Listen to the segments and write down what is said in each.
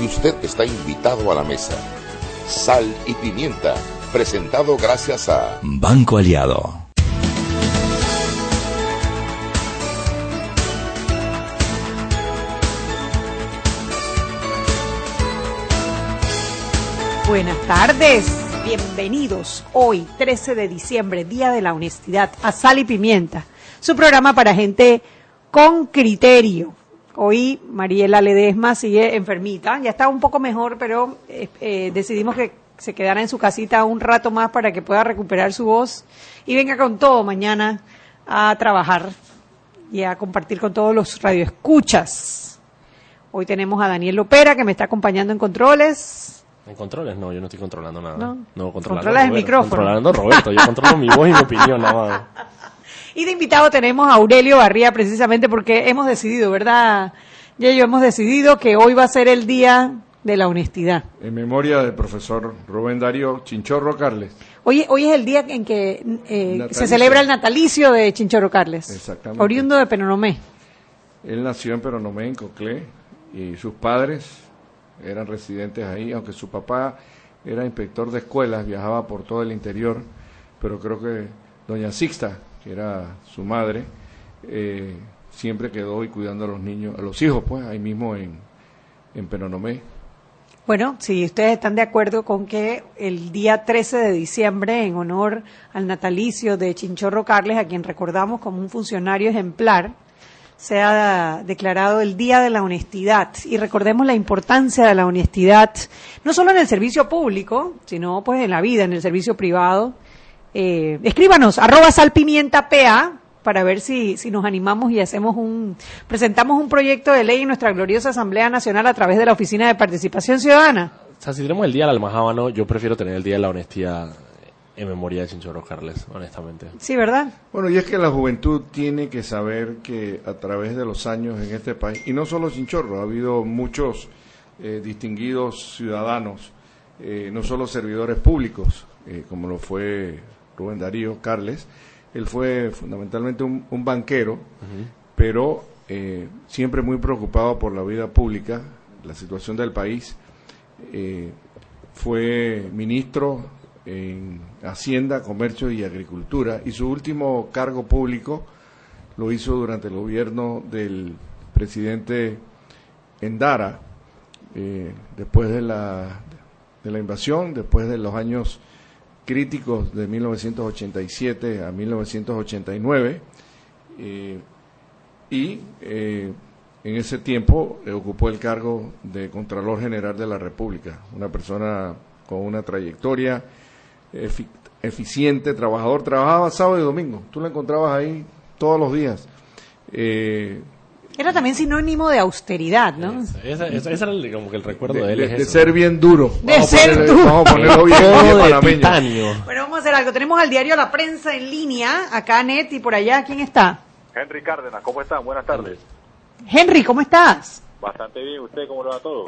y usted está invitado a la mesa. Sal y pimienta, presentado gracias a Banco Aliado. Buenas tardes, bienvenidos hoy, 13 de diciembre, Día de la Honestidad, a Sal y Pimienta, su programa para gente con criterio. Hoy Mariela Ledesma sigue enfermita, ya está un poco mejor, pero eh, eh, decidimos que se quedara en su casita un rato más para que pueda recuperar su voz y venga con todo mañana a trabajar y a compartir con todos los radioescuchas. Hoy tenemos a Daniel Lopera que me está acompañando en controles. En controles, no, yo no estoy controlando nada. No. No, controlando Controlas el micrófono. Controlando Roberto, yo controlo mi voz y mi opinión nada más. Y de invitado tenemos a Aurelio Barría precisamente porque hemos decidido, ¿verdad? Ya yo hemos decidido que hoy va a ser el día de la honestidad. En memoria del profesor Rubén Darío Chinchorro Carles. Hoy, hoy es el día en que eh, se celebra el natalicio de Chinchorro Carles. Exactamente. Oriundo de Penonomé. Él nació en Peronomé, en Coclé, y sus padres eran residentes ahí, aunque su papá era inspector de escuelas, viajaba por todo el interior, pero creo que doña Sixta, era su madre, eh, siempre quedó y cuidando a los niños, a los hijos, pues, ahí mismo en, en Peronomé. Bueno, si ustedes están de acuerdo con que el día 13 de diciembre, en honor al natalicio de Chinchorro Carles, a quien recordamos como un funcionario ejemplar, sea declarado el Día de la Honestidad. Y recordemos la importancia de la honestidad, no solo en el servicio público, sino pues en la vida, en el servicio privado. Eh, escríbanos, arroba salpimientapa, para ver si, si nos animamos y hacemos un, presentamos un proyecto de ley en nuestra gloriosa Asamblea Nacional a través de la Oficina de Participación Ciudadana. O sea, si tenemos el día del almajábano, yo prefiero tener el día de la honestidad en memoria de Chinchorro Carles, honestamente. Sí, ¿verdad? Bueno, y es que la juventud tiene que saber que a través de los años en este país, y no solo Chinchorro, ha habido muchos eh, distinguidos ciudadanos, eh, no solo servidores públicos, eh, como lo fue Rubén Darío Carles, él fue fundamentalmente un, un banquero, pero eh, siempre muy preocupado por la vida pública, la situación del país. Eh, fue ministro en Hacienda, Comercio y Agricultura y su último cargo público lo hizo durante el gobierno del presidente Endara, eh, después de la, de la invasión, después de los años críticos de 1987 a 1989 eh, y eh, en ese tiempo eh, ocupó el cargo de Contralor General de la República, una persona con una trayectoria efi- eficiente, trabajador, trabajaba sábado y domingo, tú lo encontrabas ahí todos los días. Eh, Era también sinónimo de austeridad, ¿no? Era el- como que el recuerdo de, de, él. de- es de eso. ser bien duro. De Vamos ser ponerle- duro. Vamos a ponerlo bien, bien de panameño. titanio. Bueno, vamos a hacer algo. Tenemos al diario La Prensa en línea, acá Net y por allá, ¿quién está? Henry Cárdenas, ¿cómo están? Buenas tardes. Henry, ¿cómo estás? Bastante bien, ¿usted cómo le va todo?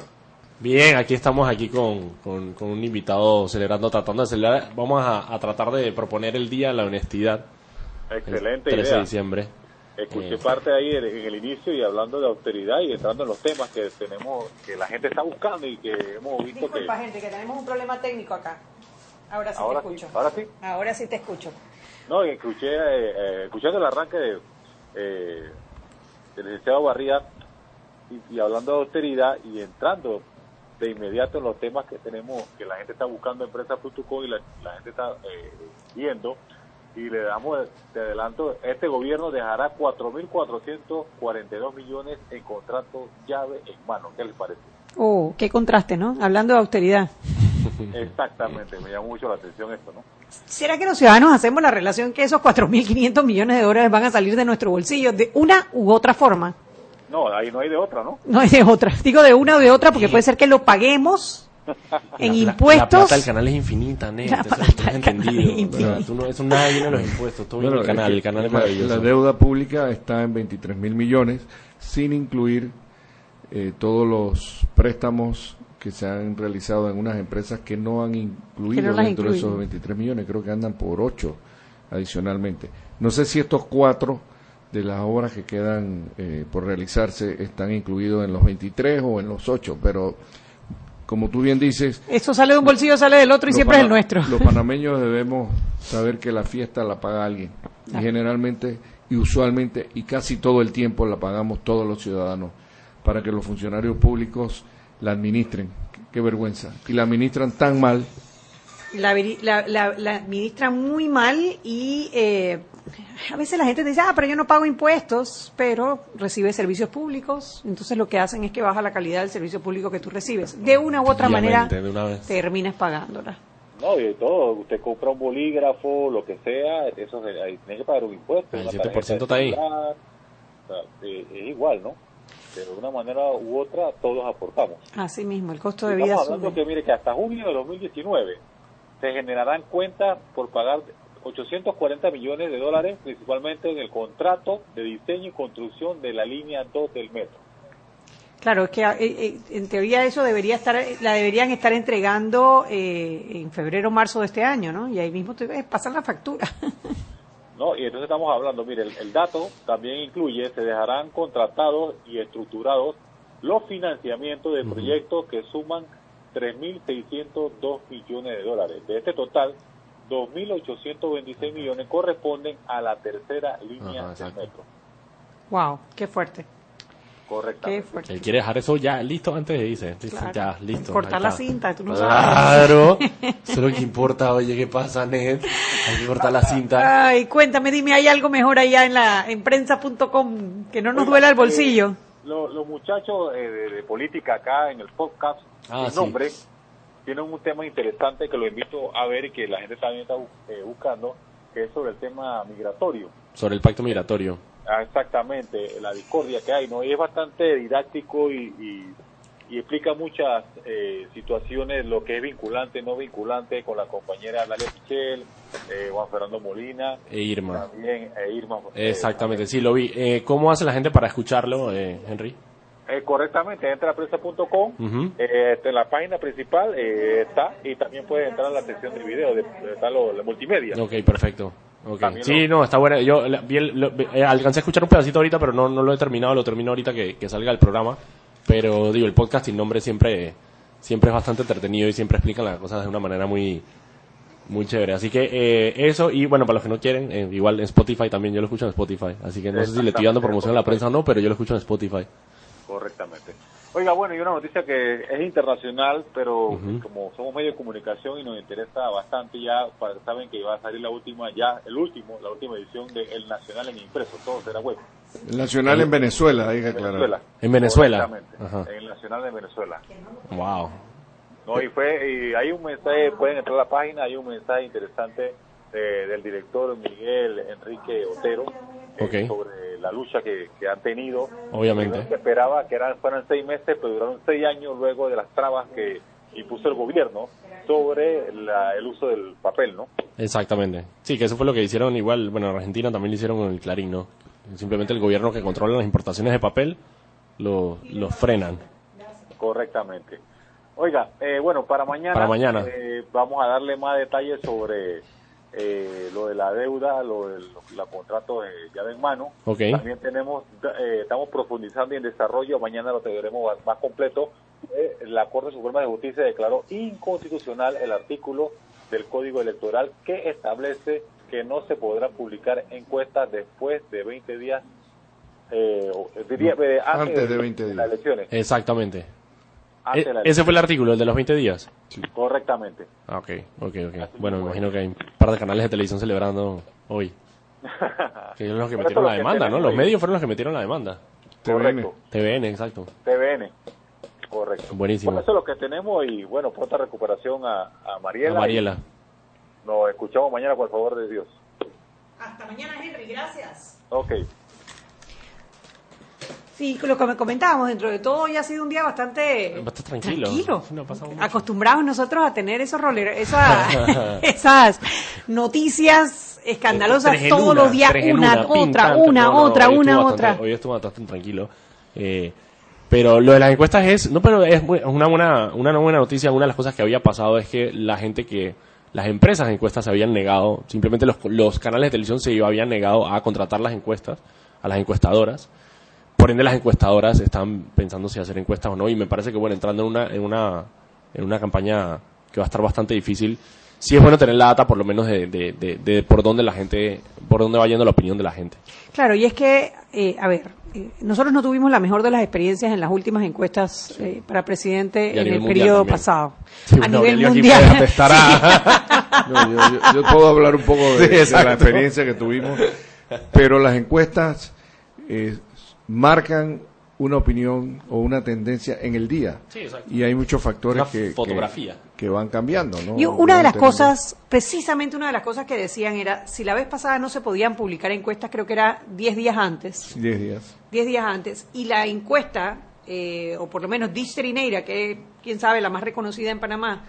Bien, aquí estamos aquí con, con, con un invitado celebrando, tratando de celebrar. Vamos a, a tratar de proponer el Día de la Honestidad. el Excelente 13 de idea. diciembre. Escuché Eh, parte ahí en en el inicio y hablando de austeridad y entrando en los temas que tenemos, que la gente está buscando y que hemos visto Disculpa, que... gente, que tenemos un problema técnico acá. Ahora sí Ahora te sí, escucho. ahora sí. Ahora sí te escucho. No, y escuché, eh, eh, escuchando el arranque de, eh, del licenciado Barría y, y hablando de austeridad y entrando de inmediato en los temas que tenemos, que la gente está buscando empresa.com y la, la gente está eh, viendo, y le damos de, de adelanto, este gobierno dejará 4.442 millones en contratos llave en mano. ¿Qué les parece? Oh, qué contraste, ¿no? Hablando de austeridad. Exactamente, me llamó mucho la atención esto, ¿no? ¿Será que los ciudadanos hacemos la relación que esos 4.500 millones de dólares van a salir de nuestro bolsillo de una u otra forma? No, ahí no hay de otra, ¿no? No es de otra. Digo de una o de otra porque puede ser que lo paguemos en La pla- La impuestos. plata del canal es infinita, Ned. La Eso plata del canal es infinita. Tú no, eso nada viene de los impuestos. Todo Bueno, del canal. El canal es maravilloso. La deuda pública está en 23 mil millones, sin incluir eh, todos los préstamos que se han realizado en unas empresas que no han incluido no dentro de esos 23 millones, creo que andan por 8 adicionalmente. No sé si estos cuatro de las obras que quedan eh, por realizarse están incluidos en los 23 o en los 8, pero como tú bien dices, Eso sale de un bolsillo, sale del otro y siempre es el nuestro. Los panameños debemos saber que la fiesta la paga alguien. Y generalmente, y usualmente, y casi todo el tiempo la pagamos todos los ciudadanos para que los funcionarios públicos la administren. Qué, qué vergüenza. Y la administran tan mal. La, veri- la, la, la administran muy mal y eh, a veces la gente dice, ah, pero yo no pago impuestos, pero recibe servicios públicos. Entonces lo que hacen es que baja la calidad del servicio público que tú recibes. De una u otra manera una terminas pagándola. No, y de todo. Usted compra un bolígrafo, lo que sea, eso ahí tiene que pagar un impuesto. El una 7% tarjeta de está ahí. celular, o sea, es igual, ¿no? Pero de una manera u otra todos aportamos. Así mismo, el costo de vida Estamos hablando sube. que, mire, que hasta junio de 2019 se generarán cuentas por pagar 840 millones de dólares, principalmente en el contrato de diseño y construcción de la línea 2 del metro. Claro, es que eh, eh, en teoría eso debería estar, la deberían estar entregando eh, en febrero o marzo de este año, ¿no? Y ahí mismo te eh, pasan la factura. ¿no? Y entonces estamos hablando, mire, el, el dato también incluye, se dejarán contratados y estructurados los financiamientos de proyectos que suman 3.602 millones de dólares. De este total, 2.826 millones corresponden a la tercera línea Ajá, del metro. wow, qué fuerte, fuerte. Él quiere dejar eso ya listo antes de irse. Dice, Claro. Ya, listo. Cortar la cinta, tú no sabes. Claro. Eso es lo que importa. Oye, ¿qué pasa, Ned? Hay que cortar la cinta. Ay, cuéntame, dime, ¿hay algo mejor allá en la en prensa.com que no nos Oiga, duela el eh, bolsillo? lo- los muchachos eh, de, de política acá en el podcast, Ah, sin sí. Tienen un tema interesante que lo invito a ver y que la gente también está eh, buscando, que es sobre el tema migratorio. Sobre el pacto migratorio. Ah, exactamente, la discordia que hay, ¿no? Y es bastante didáctico y, y- y explica muchas eh, situaciones, lo que es vinculante, no vinculante, con la compañera Dalia Pichel, eh, Juan Fernando Molina, E Irma. también eh, Irma. eh, Exactamente, sí, lo vi. Eh, ¿Cómo hace la gente para escucharlo, eh, Henry? Eh, correctamente, entra a prensa.com, eh, este, en la página principal eh, está y también puede entrar a la sección de video, de, está lo, la multimedia. Ok, perfecto. Okay. Sí, no, está buena. Yo la- vi el- lo- eh, alcancé a escuchar un pedacito ahorita, pero no, no lo he terminado. Lo termino ahorita que, que salga el programa. Pero digo, el podcast sin nombre siempre, siempre es bastante entretenido y siempre explican las cosas de una manera muy, muy chévere. Así que eh, eso, y bueno, para los que no quieren, eh, igual en Spotify también, yo lo escucho en Spotify. Así que no sé si le estoy dando promoción a la prensa o no, pero yo lo escucho en Spotify. Correctamente. Oiga, bueno, y una noticia que es internacional, pero como somos medio de comunicación y nos interesa bastante ya, para, saben que va a salir la última, ya el último, la última edición de El Nacional en impreso, todo será web. El Nacional en Venezuela, hay que aclarar. Venezuela. En Venezuela. Ajá. En el Nacional de Venezuela. Wow. No, y fue, y hay un mensaje, pueden entrar a la página, hay un mensaje interesante eh, del director Miguel Enrique Otero eh, Ok. sobre la lucha que, que han tenido. Obviamente. Se esperaba que eran, fueran seis meses, pero duraron seis años luego de las trabas que impuso el gobierno sobre la- el uso del papel, ¿no? Exactamente. Sí, que eso fue lo que hicieron igual, bueno, en Argentina también lo hicieron con el Clarín, ¿no? Simplemente el gobierno que controla las importaciones de papel lo, lo frenan. Correctamente. Oiga, eh, bueno, para mañana, Para mañana. eh, vamos a darle más detalles sobre eh, lo de la deuda, lo de los la contratos de llave en mano. También tenemos, eh, estamos profundizando en desarrollo, mañana lo tendremos más- más completo. Eh, la Corte Suprema de Justicia declaró inconstitucional el artículo del Código Electoral que establece que no se podrá publicar encuestas después de 20 días, eh, diría, eh, Antes de 20 las días. elecciones. Exactamente. E- ese fue el artículo, el de los 20 días. Correctamente. Ah, ok, ok, ok. Bueno, me imagino que hay un par de canales de televisión celebrando hoy. Que son los que metieron la demanda, ¿no? Los medios fueron los que metieron la demanda. Correcto. TVN, exacto. TVN. Correcto. Buenísimo. Bueno, eso es lo que tenemos y bueno, pronta recuperación a, a Mariela. A Mariela. Nos escuchamos mañana, por favor de Dios. Hasta mañana, Henry, gracias. Ok. Sí, lo que me comentábamos, dentro de todo ya ha sido un día bastante, Bastante tranquilo. tranquilo. No. Acostumbrados nosotros a tener esos roleros, esas, esas noticias escandalosas todos una, los días, una, otra, una, no, no, otra, hoy una, otra. hoy estuvo bastante tranquilo. Eh, pero lo de las encuestas es, no, pero es una buena, una buena noticia. Una de las cosas que había pasado es que la gente que, las empresas de encuestas se habían negado, simplemente los, los canales de televisión se habían negado a contratar las encuestas, a las encuestadoras. Por ende, las encuestadoras están pensando si hacer encuestas o no. Y me parece que, bueno, entrando en una, en una en una campaña que va a estar bastante difícil. Sí es bueno tener la data, por lo menos, de, de, de, de por dónde la gente, por dónde va yendo la opinión de la gente. Claro, y es que, eh, a ver, eh, nosotros no tuvimos la mejor de las experiencias en las últimas encuestas eh, para presidente en el periodo también. pasado. Sí, a no, nivel mundial. No, yo, yo- yo puedo hablar un poco de, Sí, de la experiencia que tuvimos, pero las encuestas eh, marcan una opinión o una tendencia en el día. Sí, exacto. Y hay muchos factores que, que- fotografía. que van cambiando. ¿no? Y una de las cosas, precisamente una de las cosas que decían era, si la vez pasada no se podían publicar encuestas, creo que era 10 días antes, 10 días. 10 días antes, y la encuesta, eh, o por lo menos Distrineira, que es, quién sabe, la más reconocida en Panamá,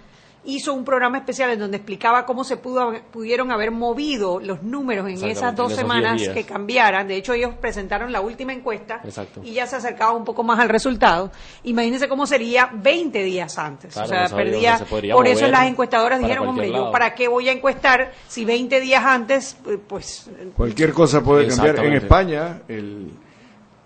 hizo un programa especial en donde explicaba cómo se pudo, pudieron haber movido los números en esas dos en esos 10 semanas que cambiaran. De hecho, ellos presentaron la última encuesta Exacto. y ya se acercaba un poco más al resultado. Imagínense cómo sería 20 días antes. Claro, o sea, no perdía. se Por eso las encuestadoras dijeron, hombre, yo lado". para qué voy a encuestar si 20 días antes, eh, pues Cualquier cosa puede cambiar. En. España, el,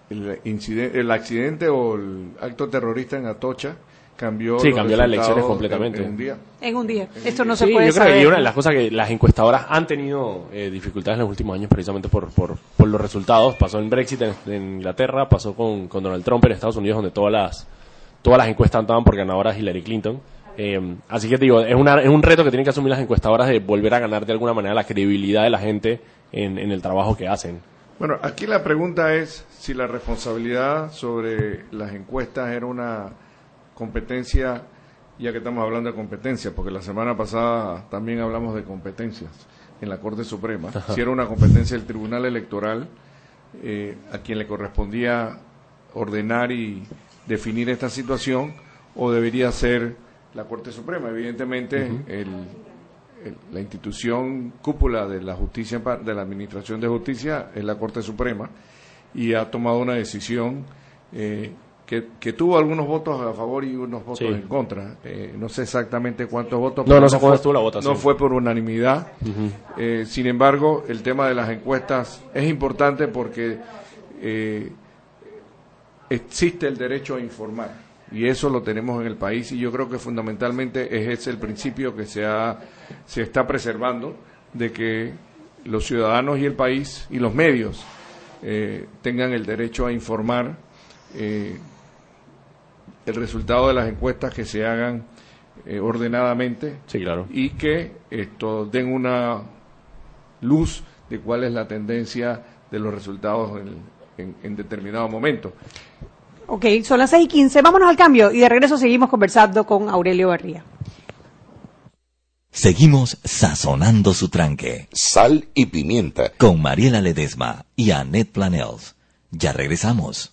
el accidente o el acto terrorista en Atocha cambió, Sí, cambió las elecciones completamente. En, en un día. en un día. Esto no se Sí, puede yo creo saber. que una de las cosas que las encuestadoras han tenido eh, dificultades en los últimos años precisamente por, por, por los resultados. Pasó en Brexit en, en Inglaterra, pasó con, con Donald Trump en Estados Unidos, donde todas las, todas las encuestas daban por ganadora Hillary Clinton. Eh, así que te digo, es, una, es un reto que tienen que asumir las encuestadoras de volver a ganar de alguna manera la credibilidad de la gente en, en el trabajo que hacen. Bueno, aquí la pregunta es si la responsabilidad sobre las encuestas era una competencia, ya que estamos hablando de competencia, porque la semana pasada también hablamos de competencias en la Corte Suprema, si era una competencia del Tribunal Electoral eh, a quien le correspondía ordenar y definir esta situación, o debería ser la Corte Suprema. Evidentemente, el, el- la institución cúpula de la justicia de la administración de justicia es la Corte Suprema y ha tomado una decisión eh, que, que tuvo algunos votos a favor y unos votos Sí. en contra. Eh, no sé exactamente cuántos votos. No, no fue- la votación. No fue por unanimidad. Eh, sin embargo, el tema de las encuestas es importante porque eh, existe el derecho a informar y eso lo tenemos en el país y yo creo que fundamentalmente es ese el principio que se ha se está preservando de que los ciudadanos y el país y los medios eh, tengan el derecho a informar eh, el resultado de las encuestas que se hagan eh, ordenadamente Sí, claro. y que esto den una luz de cuál es la tendencia de los resultados en, en- en determinado momento. Ok, son las 6 y 15. Vámonos al cambio y de regreso seguimos conversando con Aurelio Barría. Seguimos sazonando su tranque Sal y pimienta. con Mariela Ledesma y Annette Planels. Ya regresamos.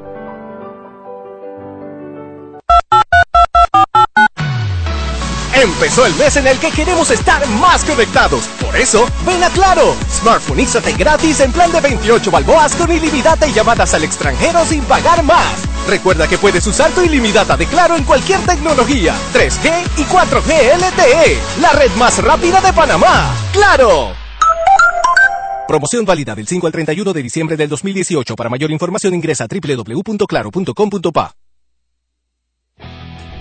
Empezó el mes en el que queremos estar más conectados. Por eso, ven a Claro. Smartphoneízate gratis en plan de 28 balboas con ilimitada y llamadas al extranjero sin pagar más. Recuerda que puedes usar tu ilimitada de Claro en cualquier tecnología, 3G y 4G LTE, la red más rápida de Panamá. ¡Claro! Promoción válida del 5 al 31 de diciembre del 2018. Para mayor información ingresa a www.claro.com.pa.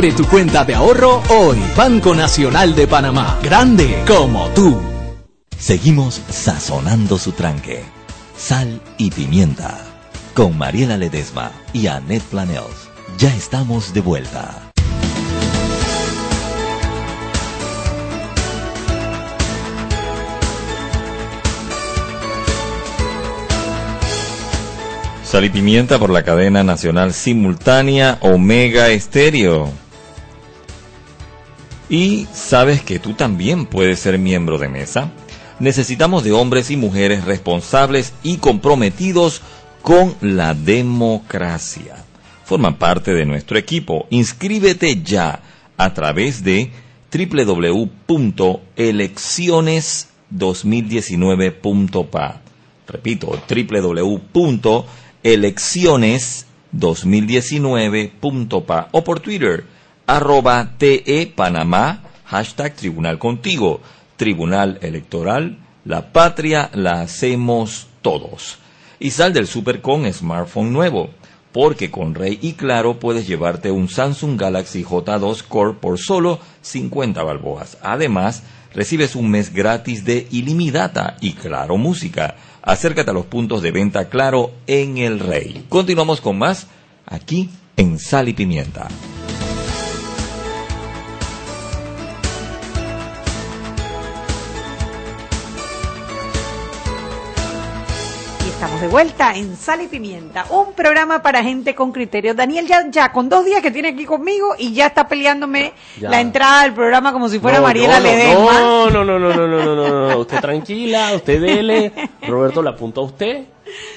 Abre tu cuenta de ahorro hoy. Banco Nacional de Panamá. Grande como tú. Seguimos sazonando su tranque. Sal y pimienta. Con Mariela Ledesma y Annette Planels. Ya estamos de vuelta. Sal y pimienta por la cadena nacional simultánea Omega Estéreo. Y sabes que tú también puedes ser miembro de mesa. Necesitamos de hombres y mujeres responsables y comprometidos con la democracia. Forman parte de nuestro equipo. Inscríbete ya a través de www.elecciones2019.pa. Repito, www.elecciones2019.pa o por Twitter, arroba TE Panamá, hashtag Tribunal Contigo. Tribunal Electoral, la patria la hacemos todos. Y sal del super con smartphone nuevo, porque con Rey y Claro puedes llevarte un Samsung Galaxy J2 Core por solo 50 balboas. Además, recibes un mes gratis de ilimitada y Claro Música. Acércate a los puntos de venta Claro en el Rey. Continuamos con más aquí en Sal y Pimienta. Estamos de vuelta en Sal y Pimienta, un programa para gente con criterio. Daniel ya, ya con dos días que tiene aquí conmigo y ya está peleándome ya. la entrada del programa como si fuera no, Mariela no, Ledesma. No, no, no, no, no, no, no, no, usted tranquila, usted dele. Roberto le apunta a usted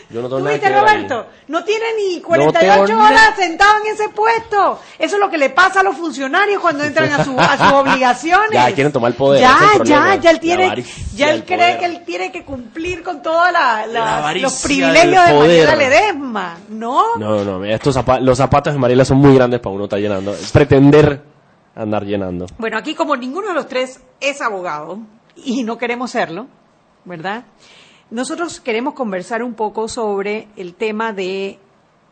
yo no tengo ¿Tú nada viste, que. Roberto? No tiene ni 48 tengo horas sentado en ese puesto. Eso es lo que le pasa a los funcionarios cuando entran a, su- a sus obligaciones. Ya, quieren tomar el poder, Ya, ese es el ya, ya él tiene, avaricia ya él cree poder. que él tiene que cumplir con todos la, los privilegios de Mariela. Ledesma. ¿No? No, no, estos zapa- los zapatos de Mariela son muy grandes para uno estar llenando. Pretender andar llenando. Bueno, aquí como ninguno de los tres es abogado y no queremos serlo, ¿verdad? Nosotros queremos conversar un poco sobre el tema de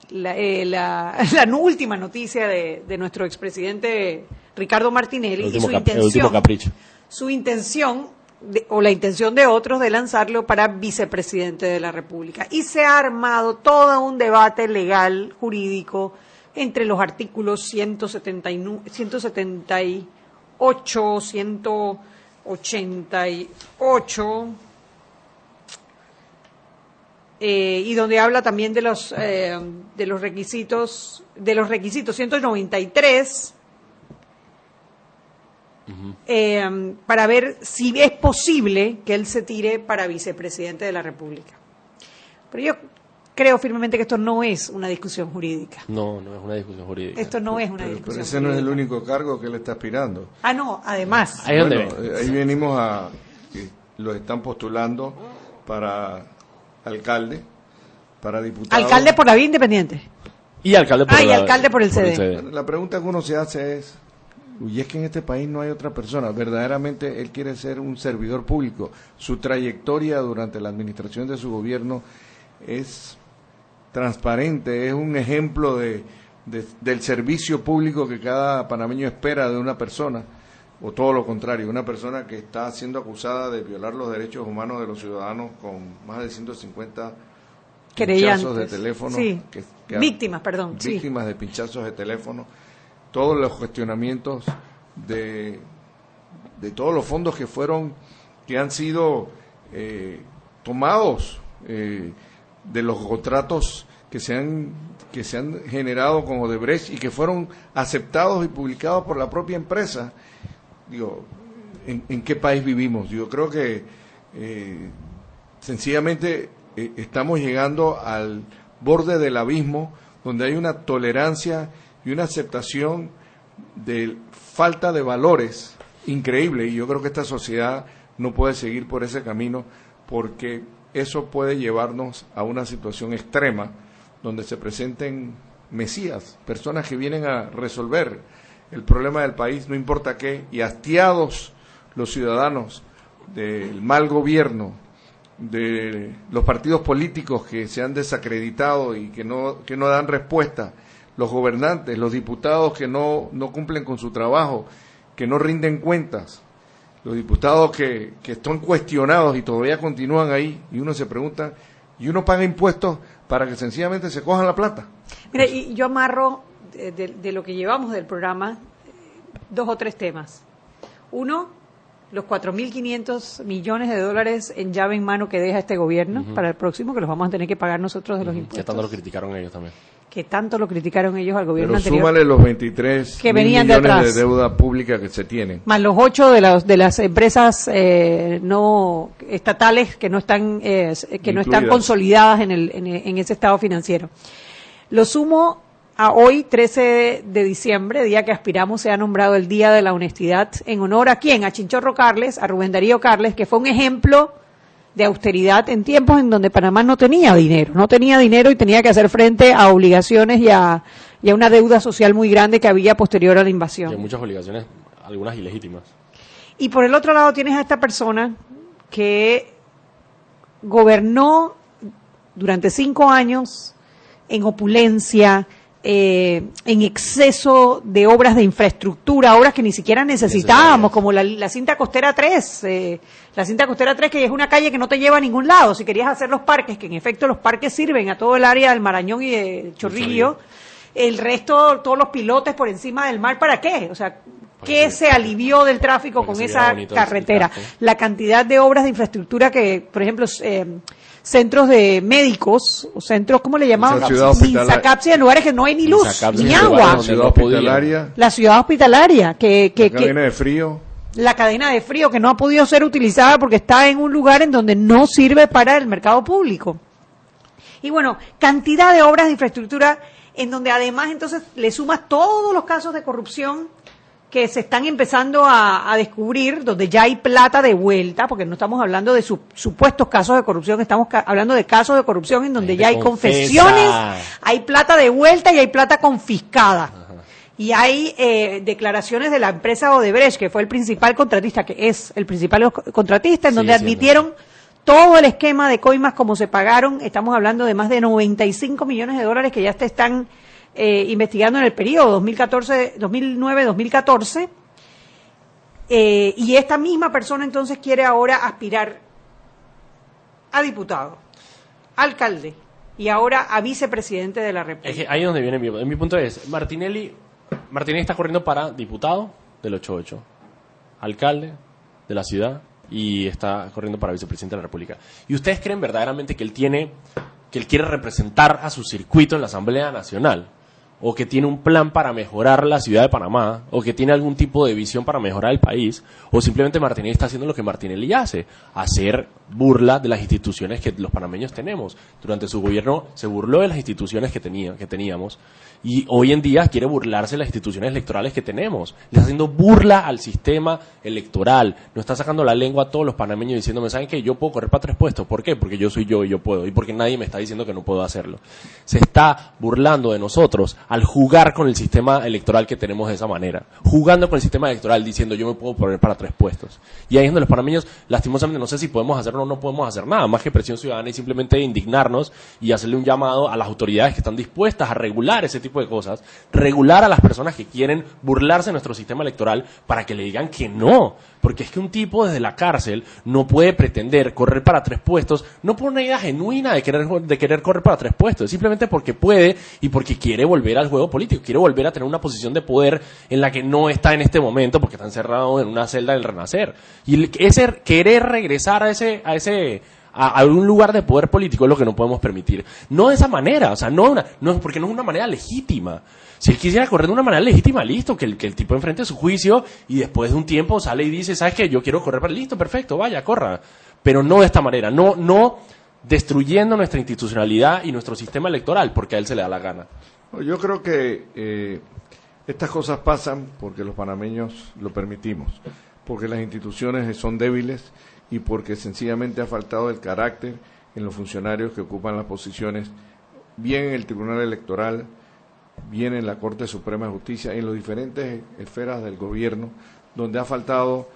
la, eh, la- última noticia de, de nuestro expresidente Ricardo Martinelli El y su intención, capricho. su intención de- o la intención de otros de lanzarlo para vicepresidente de la República. Y se ha armado todo un debate legal, jurídico, entre los artículos 179 178, 188, eh, y donde habla también de los eh, de los requisitos de los requisitos 193 eh, para ver si es posible que él se tire para vicepresidente de la República. Pero yo creo firmemente que esto no es una discusión jurídica. No, no es una discusión jurídica. Esto no es una Pero, discusión pero ese no es el único cargo que él está aspirando. Ah, no, además. Ahí Bueno, eh, ahí venimos a que lo están postulando para alcalde, para diputado. Alcalde por la vía independiente. Y alcalde por Ah, y la- alcalde por el CD. Bueno, La pregunta que uno se hace es, y es que en este país no hay otra persona, verdaderamente él quiere ser un servidor público. Su trayectoria durante la administración de su gobierno es transparente, es un ejemplo de, de- del servicio público que cada panameño espera de una persona. O todo lo contrario, una persona que está siendo acusada de violar los derechos humanos de los ciudadanos con más de 150 Querellantes. pinchazos de teléfono, Sí. que- que- Víctimas, perdón, sí. víctimas de pinchazos de teléfono, todos los cuestionamientos de, de todos los fondos que fueron, que han sido eh, tomados eh, de los contratos que se han que se han generado con Odebrecht y que fueron aceptados y publicados por la propia empresa. Digo, ¿en, qué país vivimos? Yo creo que eh, sencillamente eh, estamos llegando al borde del abismo donde hay una tolerancia y una aceptación de falta de valores increíble y yo creo que esta sociedad no puede seguir por ese camino porque eso puede llevarnos a una situación extrema donde se presenten mesías, personas que vienen a resolver el problema del país, no importa qué, y hastiados los ciudadanos del mal gobierno, de los partidos políticos que se han desacreditado y que no, que no dan respuesta, los gobernantes, los diputados que no, no cumplen con su trabajo, que no rinden cuentas, los diputados que, que están cuestionados y todavía continúan ahí, y uno se pregunta, y uno paga impuestos para que sencillamente se cojan la plata. Mira, y yo amarro de, de- de lo que llevamos del programa eh, dos o tres temas. Uno, los 4.500 millones de dólares en llave en mano que deja este gobierno para el próximo, que los vamos a tener que pagar nosotros de los Que impuestos. tanto lo criticaron ellos también. Que tanto lo criticaron ellos al gobierno Pero anterior. súmale los 23 Que mil venían de millones atrás. de deuda pública que se tienen. más los ocho de las de las empresas eh, no estatales que no están eh, que no están consolidadas en el en, en ese estado financiero. Lo sumo a hoy 13 de diciembre, día que aspiramos se ha nombrado el Día de la Honestidad en honor a quién? A Chinchorro Carles, a Rubén Darío Carles, que fue un ejemplo de austeridad en tiempos en donde Panamá no tenía dinero, no tenía dinero y tenía que hacer frente a obligaciones y a, y a una deuda social muy grande que había posterior a la invasión. Y hay muchas obligaciones, algunas ilegítimas. Y por el otro lado tienes a esta persona que gobernó durante cinco años en opulencia, eh, en exceso de obras de infraestructura, obras que ni siquiera necesitábamos, como la, la cinta costera 3, eh, la cinta costera 3 que es una calle que no te lleva a ningún lado, si querías hacer los parques, que en efecto los parques sirven a todo el área del Marañón y de Chorrillo, el resto, todos los pilotes por encima del mar, ¿para qué? O sea, ¿qué se alivió del tráfico con esa carretera? La cantidad de obras de infraestructura que, por ejemplo, eh, centros de médicos, o centros, ¿cómo le llamaban? Insacapsi, en lugares que no hay ni luz, ni agua. La ciudad hospitalaria, La ciudad hospitalaria, que, que, la que- cadena de frío. la cadena de frío que no ha podido ser utilizada porque está en un lugar en donde no sirve para el mercado público. Y bueno, cantidad de obras de infraestructura en donde además entonces le sumas todos los casos de corrupción que se están empezando a, a descubrir, donde ya hay plata de vuelta, porque no estamos hablando de su- supuestos casos de corrupción, estamos ca- hablando de casos de corrupción en donde ya hay confesa. confesiones, hay plata de vuelta y hay plata confiscada. Y hay eh, declaraciones de la empresa Odebrecht, que fue el principal contratista, que es el principal co- contratista, en donde admitieron todo el esquema de coimas como se pagaron. Estamos hablando de más de 95 millones de dólares que ya te están eh, investigando en el periodo 2014, 2009-2014. Eh, y esta misma persona entonces quiere ahora aspirar a diputado, alcalde y ahora a vicepresidente de la República. Es que ahí es donde viene mi, mi punto es, Martinelli, Martinelli está corriendo para diputado del 88, alcalde de la ciudad y está corriendo para vicepresidente de la República. ¿Y ustedes creen verdaderamente que él tiene, que él quiere representar a su circuito en la Asamblea Nacional? O que tiene un plan para mejorar la ciudad de Panamá, o que tiene algún tipo de visión para mejorar el país, o simplemente Martinelli está haciendo lo que Martinelli hace, hacer burla de las instituciones que los panameños tenemos. Durante su gobierno se burló de las instituciones que, tenía, que teníamos, y hoy en día quiere burlarse de las instituciones electorales que tenemos. Le está haciendo burla al sistema electoral. No está sacando la lengua a todos los panameños diciéndome, ¿saben qué? Yo puedo correr para tres puestos. ¿Por qué? Porque yo soy yo y yo puedo. Y porque nadie me está diciendo que no puedo hacerlo. Se está burlando de nosotros al jugar con el sistema electoral que tenemos de esa manera. Jugando con el sistema electoral diciendo yo me puedo poner para tres puestos. Y ahí es donde los panameños, lastimosamente, no sé si podemos hacerlo o no podemos hacer nada, más que presión ciudadana y simplemente indignarnos y hacerle un llamado a las autoridades que están dispuestas a regular ese tipo de cosas, regular a las personas que quieren burlarse de nuestro sistema electoral para que le digan que no. Porque es que un tipo desde la cárcel no puede pretender correr para tres puestos, no por una idea genuina de querer, de querer correr para tres puestos, simplemente porque puede y porque quiere volver al juego político, quiere volver a tener una posición de poder en la que no está en este momento porque está encerrado en una celda del renacer. Y ese querer regresar a ese, a ese, a, a un lugar de poder político es lo que no podemos permitir. No de esa manera, o sea, no, una, no porque no es una manera legítima. Si él quisiera correr de una manera legítima, listo, que el, que el tipo enfrente su juicio y después de un tiempo sale y dice, ¿sabes qué? Yo quiero correr para listo, perfecto, vaya, corra. Pero no de esta manera, no, no destruyendo nuestra institucionalidad y nuestro sistema electoral porque a él se le da la gana. Yo creo que eh, estas cosas pasan porque los panameños lo permitimos, porque las instituciones son débiles y porque sencillamente ha faltado el carácter en los funcionarios que ocupan las posiciones, bien en el Tribunal Electoral, bien en la Corte Suprema de Justicia, en las diferentes esferas del gobierno, donde ha faltado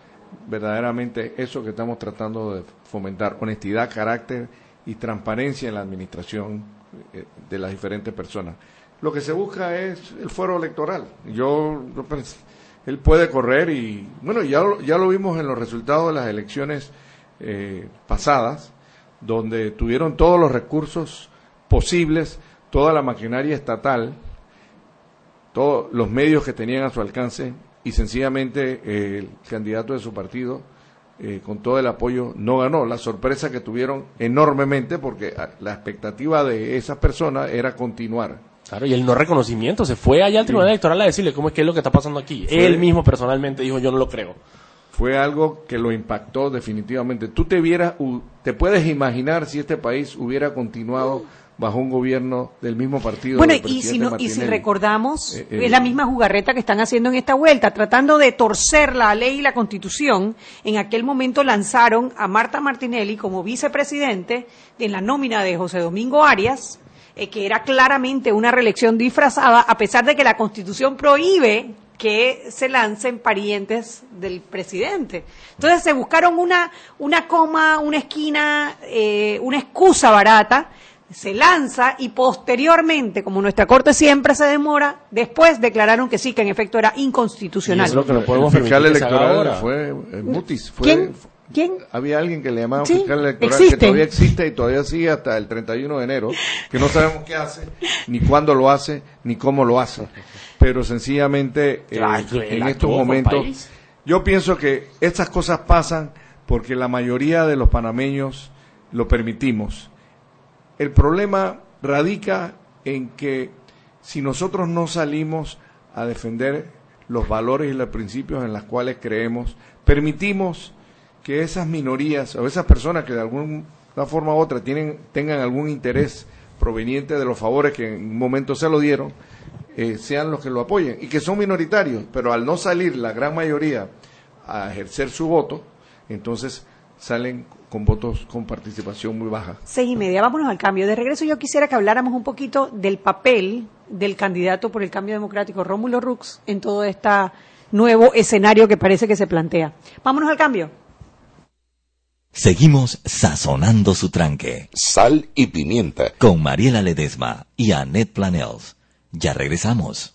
verdaderamente eso que estamos tratando de fomentar, honestidad, carácter y transparencia en la administración eh, de las diferentes personas. Lo que se busca es el fuero electoral. Yo, pens- él puede correr y, bueno, ya, ya lo vimos en los resultados de las elecciones eh, pasadas, donde tuvieron todos los recursos posibles, toda la maquinaria estatal, todos los medios que tenían a su alcance y sencillamente eh, el candidato de su partido eh, con todo el apoyo no ganó. La sorpresa que tuvieron enormemente porque ah, la expectativa de esas personas era continuar. Claro, y el no reconocimiento se fue allá al Tribunal Electoral a decirle cómo es que es lo que está pasando aquí. Fue- Él mismo personalmente dijo, yo no lo creo. Fue algo que lo impactó definitivamente. Tú te vieras, te puedes imaginar si este país hubiera continuado bajo un gobierno del mismo partido. Bueno, y si, no, y si recordamos, Eh, eh, es la misma jugarreta que están haciendo en esta vuelta, tratando de torcer la ley y la constitución. En aquel momento lanzaron a Marta Martinelli como vicepresidente en la nómina de José Domingo Arias, eh, que era claramente una reelección disfrazada, a pesar de que la constitución prohíbe que se lancen parientes del presidente. Entonces se buscaron una, una coma, una esquina, eh, una excusa barata se lanza y posteriormente, como nuestra corte siempre se demora, después declararon que sí, que en efecto era inconstitucional. Y eso es lo que no podemos el fiscal electoral ahora. fue eh, Mutis. Fue, ¿Quién? ¿Quién? Había alguien que le llamaba Sí, fiscal electoral existe. que todavía existe y todavía sigue hasta el 31 de enero, que no sabemos qué hace, ni cuándo lo hace, ni cómo lo hace. Pero sencillamente eh, en estos momentos, país. yo pienso que estas cosas pasan porque la mayoría de los panameños lo permitimos. El problema radica en que si nosotros no salimos a defender los valores y los principios en los cuales creemos, permitimos que esas minorías o esas personas que de alguna forma u otra tienen, tengan algún interés proveniente de los favores que en un momento se lo dieron, eh, sean los que lo apoyen. Y que son minoritarios, pero al no salir la gran mayoría a ejercer su voto, entonces salen con votos con participación muy baja. Seis y media, vámonos al cambio. De regreso yo quisiera que habláramos un poquito del papel del candidato por el cambio democrático, Rómulo Rux, en todo este nuevo escenario que parece que se plantea. Vámonos al cambio. Seguimos sazonando su tranque. Sal y pimienta. Con Mariela Ledesma y Annette Planels. Ya regresamos.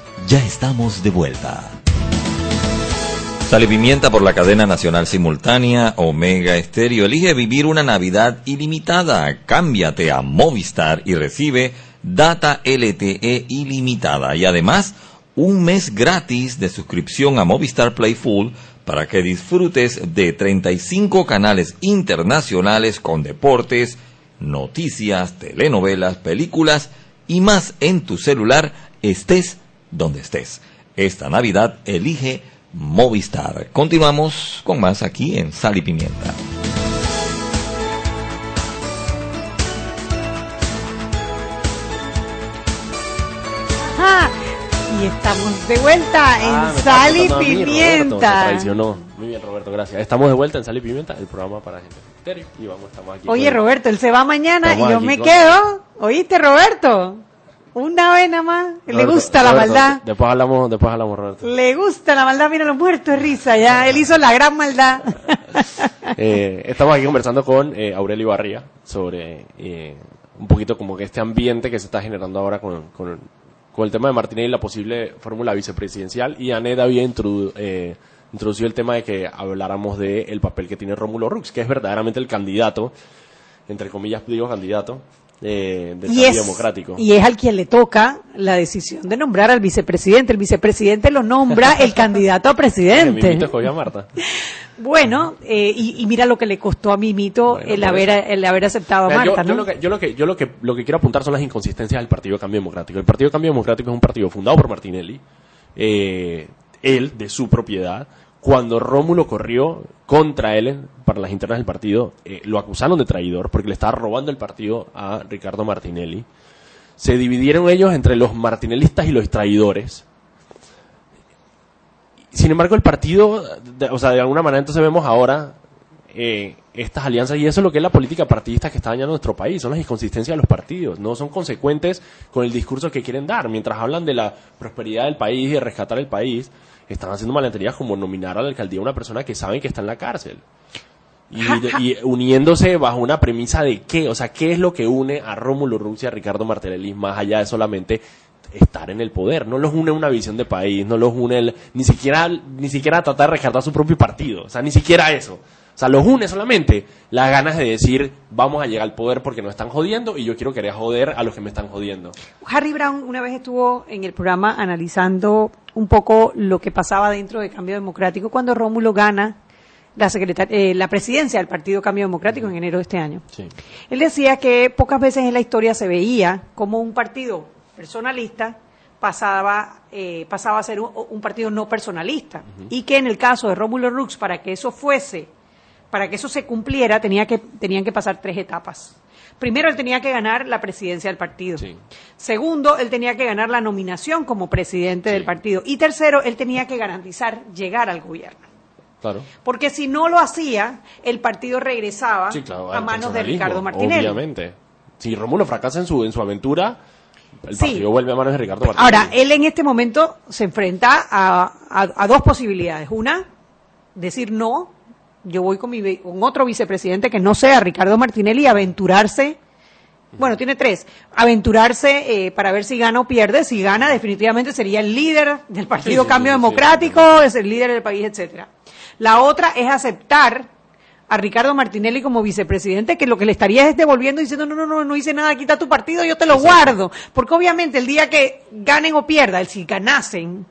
Ya estamos de vuelta. Sal y pimienta por la cadena nacional simultánea Omega Estéreo. Elige vivir una Navidad ilimitada. Cámbiate a Movistar y recibe data LTE ilimitada. Y además, un mes gratis de suscripción a Movistar Play Full para que disfrutes de 35 canales internacionales con deportes, noticias, telenovelas, películas y más en tu celular, estés donde estés. Esta Navidad elige Movistar. Continuamos con más aquí en Sal y Pimienta. Ajá. Y estamos de vuelta en Ah, está Sal y contando a mí, Roberto, Pimienta. Muy bien, Roberto, gracias. Estamos de vuelta en Sal y Pimienta, el programa para gente. Y vamos, estamos aquí. Oye, con- Roberto, él se va mañana Estamos y yo aquí me con- quedo. ¿Oíste, Roberto? Una vez nada más. Le Roberto, gusta la Roberto, maldad. Después hablamos, después hablamos, Roberto. Le gusta la maldad. Mira, lo muerto de risa ya. Él hizo la gran maldad. Eh, estamos aquí conversando con eh, Aurelio Barría sobre eh, un poquito como que este ambiente que se está generando ahora con, con, con el tema de Martínez y la posible fórmula vicepresidencial. Y Anet había introdu- eh, introducido el tema de que habláramos del el papel que tiene Rómulo Rux, que es verdaderamente el candidato, entre comillas digo candidato, eh, del y es, Democrático. y es al quien le toca la decisión de nombrar al vicepresidente. El vicepresidente lo nombra el candidato a presidente. a a Marta. Bueno, eh, y, y mira lo que le costó a Mimito el, por haber, el haber aceptado a Mira, yo- Marta, yo, ¿no? lo que, yo lo que yo lo que lo que quiero apuntar son las inconsistencias del Partido Cambio Democrático. El Partido Cambio Democrático es un partido fundado por Martinelli, eh, él de su propiedad. Cuando Rómulo corrió contra él para las internas del partido, eh, lo acusaron de traidor porque le estaba robando el partido a Ricardo Martinelli. Se dividieron ellos entre los martinelistas y los traidores. Sin embargo, el partido, o sea, de alguna manera entonces vemos ahora eh, estas alianzas y eso es lo que es la política partidista que está dañando nuestro país, son las inconsistencias de los partidos, no son consecuentes con el discurso que quieren dar. Mientras hablan de la prosperidad del país y de rescatar el país, están haciendo malenterías como nominar a la alcaldía a una persona que saben que está en la cárcel. Y, y uniéndose bajo una premisa de qué, o sea, qué es lo que une a Rómulo Rux y a Ricardo Martinelli más allá de solamente estar en el poder. No los une una visión de país, no los une el, ni siquiera ni siquiera tratar de rescatar su propio partido, o sea, ni siquiera eso. Sea, los une solamente las ganas de decir, vamos a llegar al poder porque nos están jodiendo y yo quiero querer joder a los que me están jodiendo. Harry Brown una vez estuvo en el programa analizando un poco lo que pasaba dentro de Cambio Democrático cuando Rómulo gana la, secretar- eh, la presidencia del Partido Cambio Democrático en enero de este año. Sí. Él decía que pocas veces en la historia se veía como un partido personalista pasaba, eh, pasaba a ser un, un partido no personalista y que en el caso de Rómulo Rux, para que eso fuese, para que eso se cumpliera, tenía que, tenían que pasar tres etapas. Primero, él tenía que ganar la presidencia del partido. Segundo, él tenía que ganar la nominación como presidente del partido. Y tercero, él tenía que garantizar llegar al gobierno. Claro. Porque si no lo hacía, el partido regresaba Sí, claro, a manos de Ricardo Martinelli. Obviamente. Si Rómulo fracasa en su, en su aventura, el Sí. partido vuelve a manos de Ricardo Martinelli. Ahora, él en este momento se enfrenta a, a- a dos posibilidades. Una, decir no yo voy con, mi, con otro vicepresidente que no sea Ricardo Martinelli y aventurarse. Bueno, tiene tres. Aventurarse eh, para ver si gana o pierde. Si gana, definitivamente sería el líder del Partido Sí, Cambio sí, sí, Democrático, es el líder del país, etcétera. La otra es aceptar a Ricardo Martinelli como vicepresidente, que lo que le estaría es devolviendo diciendo, no, no, no, no hice nada, quita tu partido, yo te lo guardo. Porque obviamente el día que ganen o pierdan, si ganasen,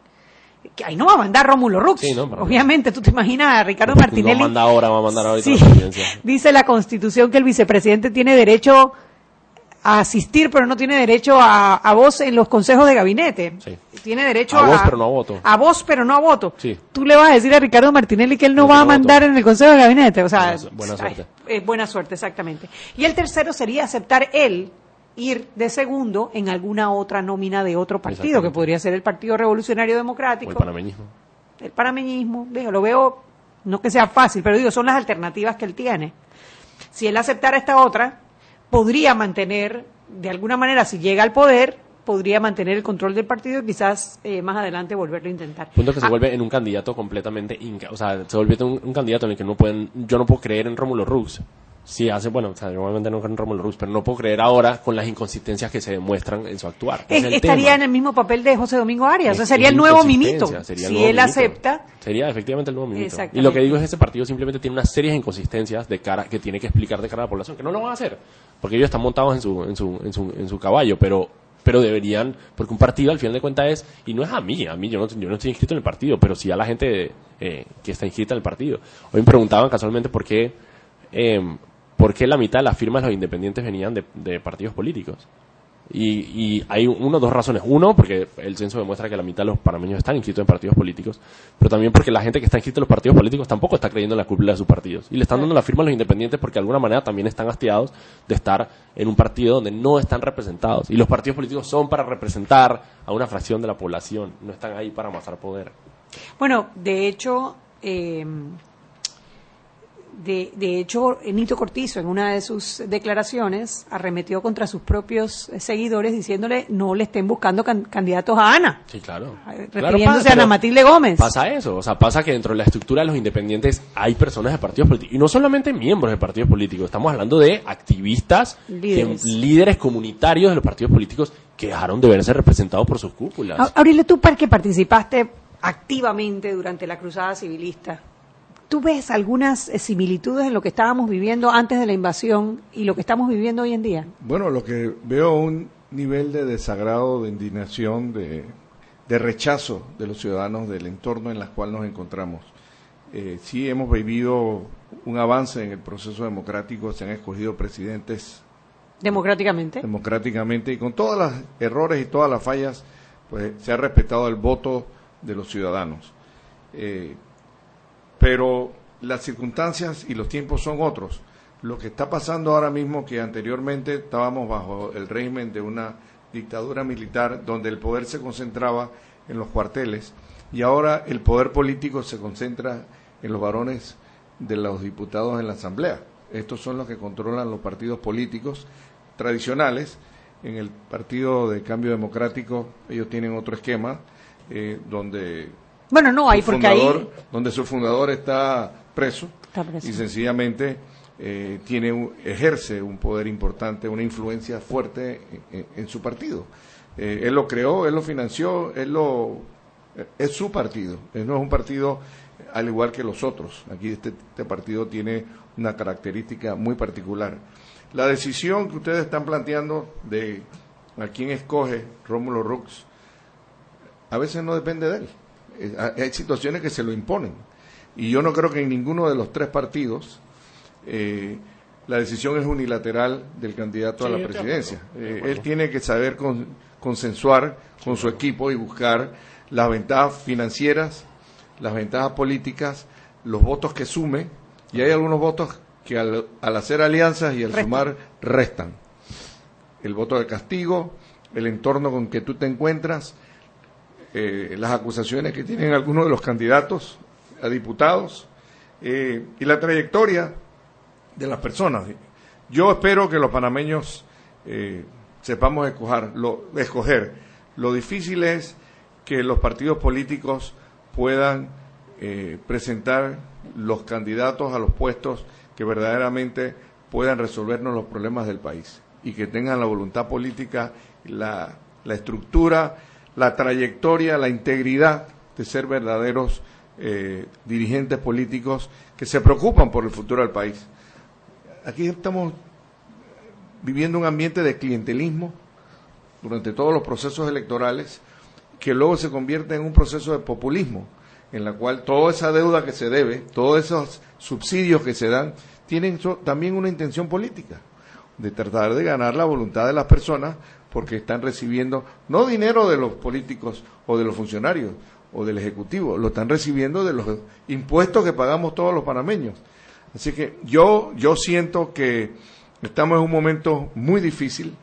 que ahí no va a mandar Rómulo Rux. Sí, no, obviamente, tú te imaginas a Ricardo No Martinelli. manda ahora, va a mandar ahorita Sí. la. Dice la Constitución que el vicepresidente tiene derecho a asistir, pero no tiene derecho a, a voz en los consejos de gabinete. Sí. Tiene derecho A voz, pero no a voto. A voz, pero no a voto. Tú le vas a decir a Ricardo Martinelli que él no No va a voto. mandar en el consejo de gabinete. O sea, Buena buena ay, suerte. eh, buena suerte, exactamente. Y el tercero sería aceptar él ir de segundo en alguna otra nómina de otro partido, que podría ser el Partido Revolucionario O Democrático el panameñismo. el panameñismo, digo, lo veo, no que sea fácil, pero digo, son las alternativas que él tiene. Si él aceptara esta otra, podría mantener, de alguna manera, si llega al poder, podría mantener el control del partido y quizás eh, más adelante volverlo a intentar. Punto que se Ah, vuelve en un candidato completamente inca, o sea, se vuelve un, un candidato en el que no pueden, yo no puedo creer en Rómulo Rux. Sí hace, bueno, o sea, yo obviamente no creo en Rómulo Rux, pero no puedo creer ahora con las inconsistencias que se demuestran en su actuar. Es estaría tema. en el mismo papel de José Domingo Arias, o sea, sería el nuevo mimito. Si nuevo él mimito. acepta, Sería efectivamente el nuevo mimito. Y lo que digo es que ese partido simplemente tiene una serie de inconsistencias de cara que tiene que explicar de cara a la población, que no lo van a hacer, porque ellos están montados en su, en su, en su, en su caballo, pero pero deberían, porque un partido al final de cuentas es, y no es a mí, a mí yo no, yo no estoy inscrito en el partido, pero sí a la gente eh, que está inscrita en el partido. Hoy me preguntaban casualmente por qué, eh, por qué la mitad de las firmas de los independientes venían de, partidos políticos. Y, hay uno dos razones. Uno, porque el censo demuestra que la mitad de los panameños están inscritos en partidos políticos, pero también porque la gente que está inscrita en los partidos políticos tampoco está creyendo en la cúpula de sus partidos. Y le están dando la firma a los independientes porque de alguna manera también están hastiados de estar en un partido donde no están representados. Y los partidos políticos son para representar a una fracción de la población, no están ahí para amasar poder. Bueno, de hecho, eh, de, de hecho, Nito Cortizo en una de sus declaraciones arremetió contra sus propios seguidores diciéndole no le estén buscando can- candidatos a Ana, Sí, claro. refiriéndose Claro, pasa, a Ana Matilde Gómez. Pasa eso, o sea, pasa que dentro de la estructura de los independientes hay personas de partidos políticos, y no solamente miembros de partidos políticos, estamos hablando de activistas, Líderes. que- líderes comunitarios de los partidos políticos que dejaron de verse representados por sus cúpulas. Aurelio, tú para que participaste activamente durante la cruzada civilista, ¿tú ves algunas eh, similitudes en lo que estábamos viviendo antes de la invasión y lo que estamos viviendo hoy en día? Bueno, lo que veo un nivel de desagrado, de indignación, de, de rechazo de los ciudadanos del entorno en el cual nos encontramos. Eh, sí hemos vivido un avance en el proceso democrático, se han escogido presidentes Democráticamente. democráticamente y con todos los errores y todas las fallas, pues se ha respetado el voto de los ciudadanos. Eh, pero las circunstancias y los tiempos son otros. Lo que está pasando ahora mismo, que anteriormente estábamos bajo el régimen de una dictadura militar donde el poder se concentraba en los cuarteles y ahora el poder político se concentra en los varones de los diputados en la Asamblea. Estos son los que controlan los partidos políticos tradicionales. En el Partido de Cambio Democrático ellos tienen otro esquema eh, donde Bueno, no, hay porque ahí fundador- donde su fundador está preso, Está preso. y sencillamente eh, tiene un- ejerce un poder importante, una influencia fuerte en, en- en su partido. Eh, él lo creó, él lo financió, él lo eh, es su partido, él no es un partido al igual que los otros. Aquí este, este partido tiene una característica muy particular. La decisión que ustedes están planteando de a quién escoge Rómulo Rux a veces no depende de él. Eh, Hay situaciones que se lo imponen. Y yo no creo que en ninguno de los tres partidos eh, la decisión es unilateral del candidato a la presidencia. de Eh, él tiene que saber con- consensuar con su equipo y buscar las ventajas financieras, las ventajas políticas, los votos que sume, y hay algunos votos que al, al hacer alianzas y al Restan. sumar restan. El voto de castigo, el entorno con que tú te encuentras, eh, las acusaciones que tienen algunos de los candidatos a diputados eh, y la trayectoria de las personas. Yo espero que los panameños eh, sepamos escoger lo, escoger. Lo difícil es que los partidos políticos puedan eh, presentar los candidatos a los puestos que verdaderamente puedan resolvernos los problemas del país y que tengan la voluntad política, la, la estructura, la trayectoria, la integridad de ser verdaderos eh, dirigentes políticos que se preocupan por el futuro del país. Aquí estamos viviendo un ambiente de clientelismo durante todos los procesos electorales que luego se convierte en un proceso de populismo, en la cual toda esa deuda que se debe, todos esos subsidios que se dan, tienen también una intención política, de tratar de ganar la voluntad de las personas porque están recibiendo no dinero de los políticos o de los funcionarios o del Ejecutivo, lo están recibiendo de los impuestos que pagamos todos los panameños. Así que yo, yo siento que estamos en un momento muy difícil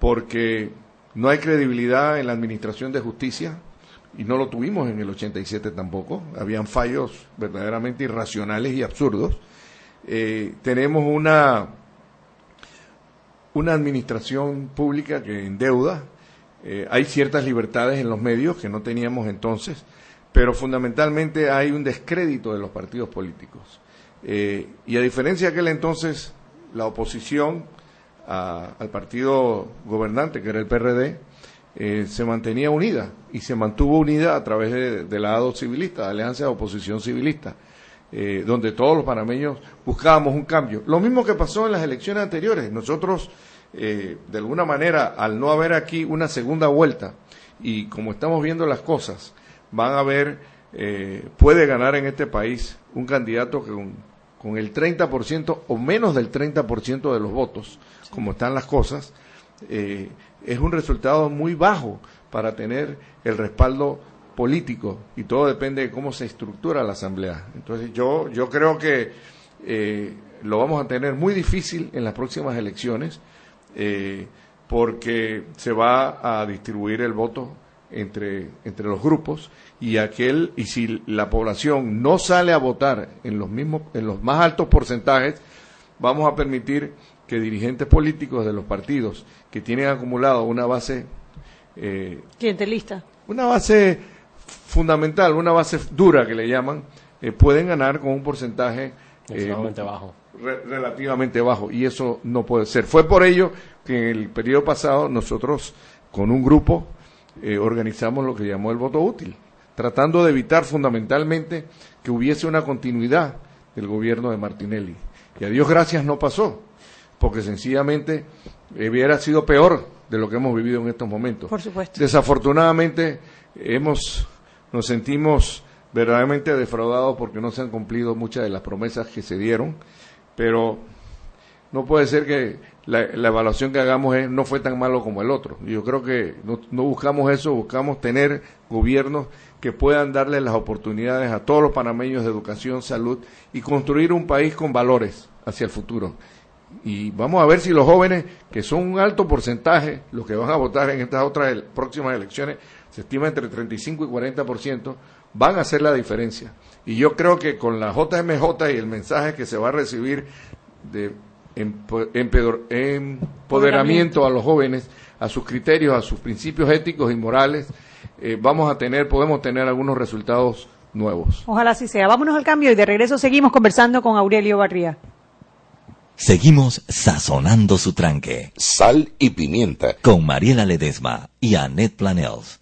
porque no hay credibilidad en la administración de justicia y no lo tuvimos en el 87 tampoco. Habían fallos verdaderamente irracionales y absurdos. Eh, tenemos una, una administración pública que endeuda. Eh, hay ciertas libertades en los medios que no teníamos entonces, pero fundamentalmente hay un descrédito de los partidos políticos. Eh, y a diferencia de aquel entonces, la oposición al partido gobernante, que era el PRD, eh, se mantenía unida y se mantuvo unida a través de, de la ADO civilista, Alianza de Oposición Civilista, eh, donde todos los panameños buscábamos un cambio. Lo mismo que pasó en las elecciones anteriores. Nosotros, de alguna manera, al no haber aquí una segunda vuelta y como estamos viendo las cosas, van a ver, puede ganar en este país un candidato que un, con el 30% o menos del 30% de los votos, como están las cosas, eh, es un resultado muy bajo para tener el respaldo político y todo depende de cómo se estructura la asamblea. Entonces yo, yo creo que eh, lo vamos a tener muy difícil en las próximas elecciones eh, porque se va a distribuir el voto entre, entre los grupos y aquel y si la población no sale a votar en los mismos en los más altos porcentajes vamos a permitir que dirigentes políticos de los partidos que tienen acumulado una base eh, clientelista una base fundamental una base dura que le llaman eh, pueden ganar con un porcentaje relativamente eh, bajo relativamente bajo y eso no puede ser fue por ello que en el periodo pasado nosotros con un grupo eh, organizamos lo que llamó el voto útil, tratando de evitar fundamentalmente que hubiese una continuidad del gobierno de Martinelli. Y a Dios gracias no pasó, porque sencillamente hubiera sido peor de lo que hemos vivido en estos momentos. Por supuesto. Desafortunadamente hemos, nos sentimos verdaderamente defraudados porque no se han cumplido muchas de las promesas que se dieron, pero no puede ser que la, evaluación que hagamos es, no fue tan malo como el otro. Yo creo que no, buscamos eso, buscamos tener gobiernos que puedan darle las oportunidades a todos los panameños de educación, salud y construir un país con valores hacia el futuro. Y vamos a ver si los jóvenes, que son un alto porcentaje, los que van a votar en estas otras próximas elecciones, se estima entre 35 y 40%, van a hacer la diferencia. Y yo creo que con la JMJ y el mensaje que se va a recibir de empoderamiento a los jóvenes, a sus criterios, a sus principios éticos y morales, eh, vamos a tener, podemos tener algunos resultados nuevos. Ojalá así sea. Vámonos al cambio y de regreso seguimos conversando con Aurelio Barría. Seguimos sazonando su tranque. Sal y pimienta. Con Mariela Ledesma y Annette Planels.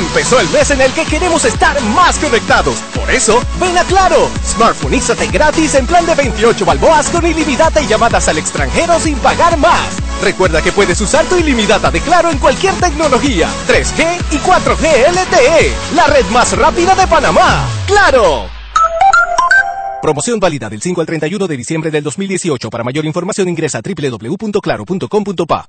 Empezó el mes en el que queremos estar más conectados. Por eso, ven a Claro. Smartphoneízate gratis en plan de 28 balboas con ilimitada y llamadas al extranjero sin pagar más. Recuerda que puedes usar tu ilimitada de Claro en cualquier tecnología, 3G y 4G LTE, la red más rápida de Panamá. ¡Claro! Promoción válida del 5 al 31 de diciembre del 2018. Para mayor información ingresa a www.claro.com.pa.